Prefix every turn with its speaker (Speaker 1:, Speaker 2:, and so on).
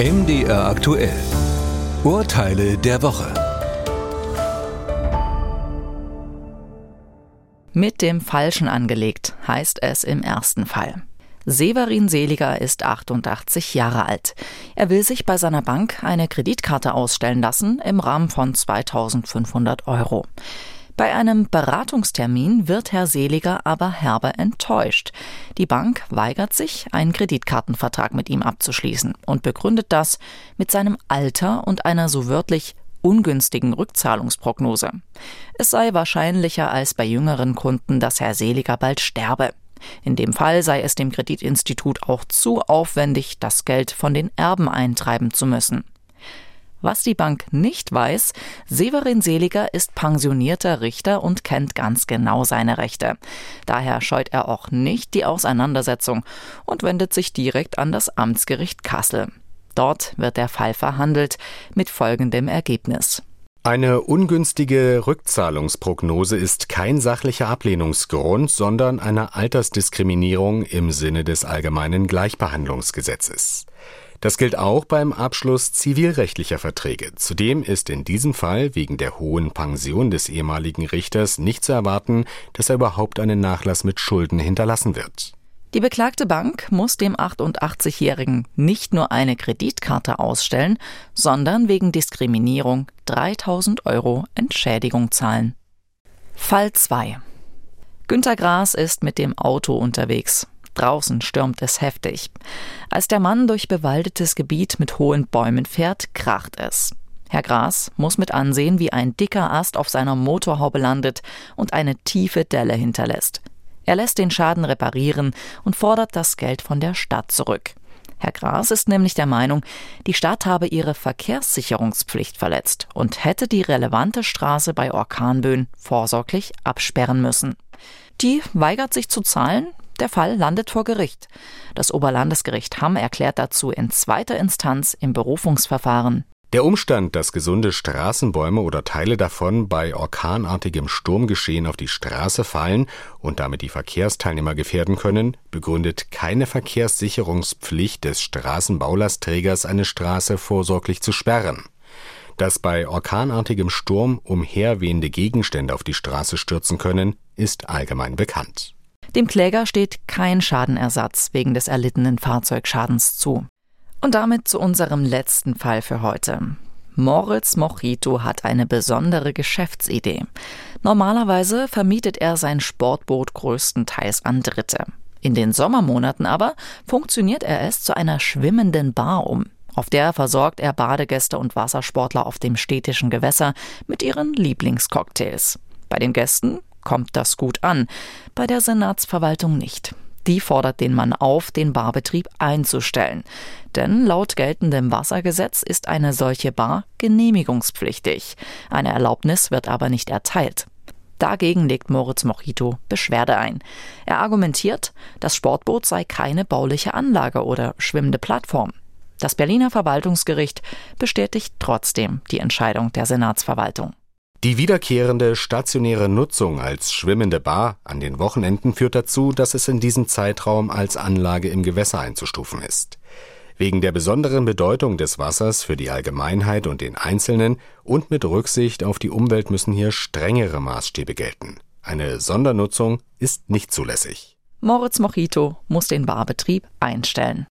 Speaker 1: MDR aktuell. Urteile der Woche.
Speaker 2: Mit dem Falschen angelegt, heißt es im ersten Fall. Severin Seliger ist 88 Jahre alt. Er will sich bei seiner Bank eine Kreditkarte ausstellen lassen im Rahmen von 2500 Euro. Bei einem Beratungstermin wird Herr Seliger aber herbe enttäuscht. Die Bank weigert sich, einen Kreditkartenvertrag mit ihm abzuschließen und begründet das mit seinem Alter und einer so wörtlich ungünstigen Rückzahlungsprognose. Es sei wahrscheinlicher als bei jüngeren Kunden, dass Herr Seliger bald sterbe. In dem Fall sei es dem Kreditinstitut auch zu aufwendig, das Geld von den Erben eintreiben zu müssen. Was die Bank nicht weiß, Severin Seliger ist pensionierter Richter und kennt ganz genau seine Rechte. Daher scheut er auch nicht die Auseinandersetzung und wendet sich direkt an das Amtsgericht Kassel. Dort wird der Fall verhandelt mit folgendem Ergebnis.
Speaker 3: Eine ungünstige Rückzahlungsprognose ist kein sachlicher Ablehnungsgrund, sondern eine Altersdiskriminierung im Sinne des allgemeinen Gleichbehandlungsgesetzes. Das gilt auch beim Abschluss zivilrechtlicher Verträge. Zudem ist in diesem Fall wegen der hohen Pension des ehemaligen Richters nicht zu erwarten, dass er überhaupt einen Nachlass mit Schulden hinterlassen wird.
Speaker 2: Die beklagte Bank muss dem 88-Jährigen nicht nur eine Kreditkarte ausstellen, sondern wegen Diskriminierung 3000 Euro Entschädigung zahlen. Fall 2 Günter Graas ist mit dem Auto unterwegs. Draußen stürmt es heftig. Als der Mann durch bewaldetes Gebiet mit hohen Bäumen fährt, kracht es. Herr Gras muss mit ansehen, wie ein dicker Ast auf seiner Motorhaube landet und eine tiefe Delle hinterlässt. Er lässt den Schaden reparieren und fordert das Geld von der Stadt zurück. Herr Gras ist nämlich der Meinung, die Stadt habe ihre Verkehrssicherungspflicht verletzt und hätte die relevante Straße bei Orkanböen vorsorglich absperren müssen. Die weigert sich zu zahlen, der Fall landet vor Gericht. Das Oberlandesgericht Hamm erklärt dazu in zweiter Instanz im Berufungsverfahren.
Speaker 3: Der Umstand, dass gesunde Straßenbäume oder Teile davon bei orkanartigem Sturmgeschehen auf die Straße fallen und damit die Verkehrsteilnehmer gefährden können, begründet keine Verkehrssicherungspflicht des Straßenbaulastträgers, eine Straße vorsorglich zu sperren. Dass bei orkanartigem Sturm umherwehende Gegenstände auf die Straße stürzen können, ist allgemein bekannt.
Speaker 2: Dem Kläger steht kein Schadenersatz wegen des erlittenen Fahrzeugschadens zu. Und damit zu unserem letzten Fall für heute. Moritz Mojito hat eine besondere Geschäftsidee. Normalerweise vermietet er sein Sportboot größtenteils an Dritte. In den Sommermonaten aber funktioniert er es zu einer schwimmenden Bar um. Auf der versorgt er Badegäste und Wassersportler auf dem städtischen Gewässer mit ihren Lieblingscocktails. Bei den Gästen kommt das gut an, bei der Senatsverwaltung nicht. Die fordert den Mann auf, den Barbetrieb einzustellen. Denn laut geltendem Wassergesetz ist eine solche Bar genehmigungspflichtig. Eine Erlaubnis wird aber nicht erteilt. Dagegen legt Moritz Mojito Beschwerde ein. Er argumentiert, das Sportboot sei keine bauliche Anlage oder schwimmende Plattform. Das Berliner Verwaltungsgericht bestätigt trotzdem die Entscheidung der Senatsverwaltung.
Speaker 3: Die wiederkehrende stationäre Nutzung als schwimmende Bar an den Wochenenden führt dazu, dass es in diesem Zeitraum als Anlage im Gewässer einzustufen ist. Wegen der besonderen Bedeutung des Wassers für die Allgemeinheit und den Einzelnen und mit Rücksicht auf die Umwelt müssen hier strengere Maßstäbe gelten. Eine Sondernutzung ist nicht zulässig.
Speaker 2: Moritz Mojito muss den Barbetrieb einstellen.